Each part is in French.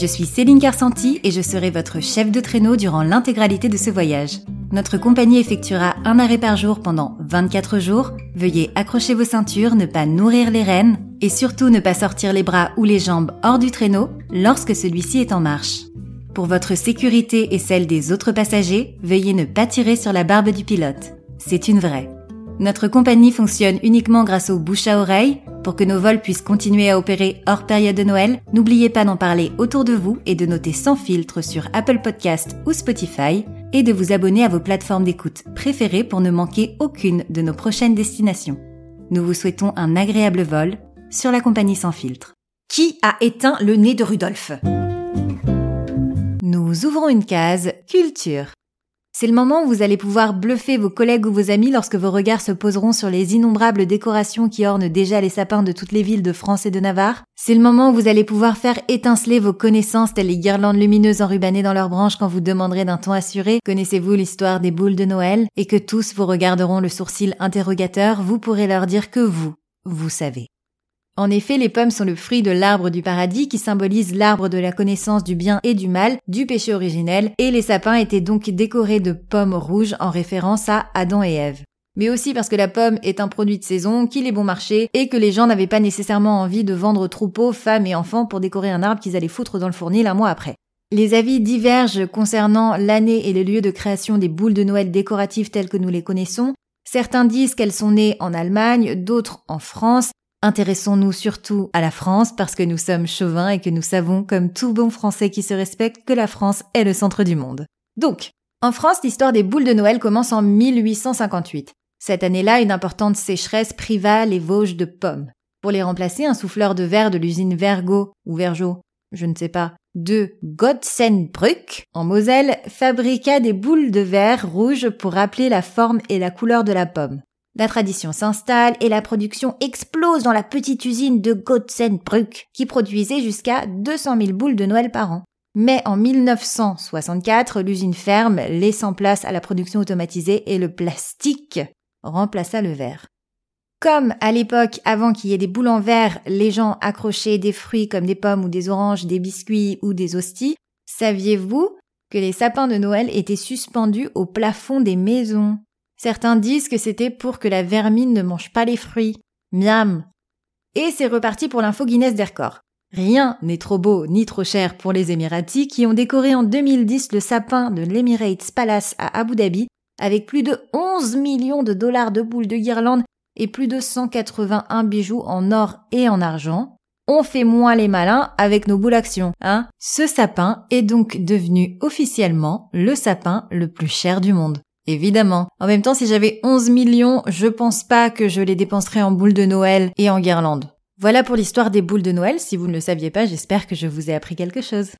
Je suis Céline Carsanti et je serai votre chef de traîneau durant l'intégralité de ce voyage. Notre compagnie effectuera un arrêt par jour pendant 24 jours. Veuillez accrocher vos ceintures, ne pas nourrir les rênes et surtout ne pas sortir les bras ou les jambes hors du traîneau lorsque celui-ci est en marche. Pour votre sécurité et celle des autres passagers, veuillez ne pas tirer sur la barbe du pilote. C'est une vraie. Notre compagnie fonctionne uniquement grâce au bouche à oreille. Pour que nos vols puissent continuer à opérer hors période de Noël, n'oubliez pas d'en parler autour de vous et de noter sans filtre sur Apple Podcast ou Spotify et de vous abonner à vos plateformes d'écoute préférées pour ne manquer aucune de nos prochaines destinations. Nous vous souhaitons un agréable vol sur la compagnie sans filtre. Qui a éteint le nez de Rudolph? Nous ouvrons une case culture. C'est le moment où vous allez pouvoir bluffer vos collègues ou vos amis lorsque vos regards se poseront sur les innombrables décorations qui ornent déjà les sapins de toutes les villes de France et de Navarre. C'est le moment où vous allez pouvoir faire étinceler vos connaissances telles les guirlandes lumineuses enrubannées dans leurs branches quand vous demanderez d'un ton assuré Connaissez-vous l'histoire des boules de Noël? Et que tous vous regarderont le sourcil interrogateur, vous pourrez leur dire que vous, vous savez. En effet, les pommes sont le fruit de l'arbre du paradis qui symbolise l'arbre de la connaissance du bien et du mal, du péché originel, et les sapins étaient donc décorés de pommes rouges en référence à Adam et Ève. Mais aussi parce que la pomme est un produit de saison, qu'il est bon marché, et que les gens n'avaient pas nécessairement envie de vendre troupeaux, femmes et enfants pour décorer un arbre qu'ils allaient foutre dans le fournil un mois après. Les avis divergent concernant l'année et le lieu de création des boules de Noël décoratives telles que nous les connaissons. Certains disent qu'elles sont nées en Allemagne, d'autres en France, Intéressons-nous surtout à la France parce que nous sommes chauvins et que nous savons, comme tout bon Français qui se respecte, que la France est le centre du monde. Donc, en France, l'histoire des boules de Noël commence en 1858. Cette année-là, une importante sécheresse priva les Vosges de pommes. Pour les remplacer, un souffleur de verre de l'usine Vergo ou Vergeau, je ne sais pas, de Godsenbrück en Moselle fabriqua des boules de verre rouges pour rappeler la forme et la couleur de la pomme. La tradition s'installe et la production explose dans la petite usine de Gotzenbrück qui produisait jusqu'à 200 000 boules de Noël par an. Mais en 1964, l'usine ferme, laissant place à la production automatisée et le plastique remplaça le verre. Comme à l'époque, avant qu'il y ait des boules en verre, les gens accrochaient des fruits comme des pommes ou des oranges, des biscuits ou des hosties, saviez-vous que les sapins de Noël étaient suspendus au plafond des maisons? Certains disent que c'était pour que la vermine ne mange pas les fruits. Miam. Et c'est reparti pour l'info Guinness des. Rien n'est trop beau ni trop cher pour les Émiratis qui ont décoré en 2010 le sapin de l'Emirates Palace à Abu Dhabi avec plus de 11 millions de dollars de boules de guirlandes et plus de 181 bijoux en or et en argent. On fait moins les malins avec nos boules actions, hein. Ce sapin est donc devenu officiellement le sapin le plus cher du monde. Évidemment. En même temps, si j'avais 11 millions, je pense pas que je les dépenserais en boules de Noël et en guirlandes. Voilà pour l'histoire des boules de Noël. Si vous ne le saviez pas, j'espère que je vous ai appris quelque chose.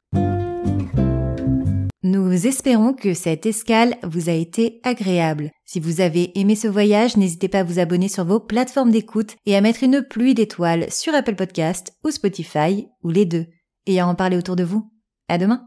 Nous espérons que cette escale vous a été agréable. Si vous avez aimé ce voyage, n'hésitez pas à vous abonner sur vos plateformes d'écoute et à mettre une pluie d'étoiles sur Apple Podcast ou Spotify ou les deux et à en parler autour de vous. À demain!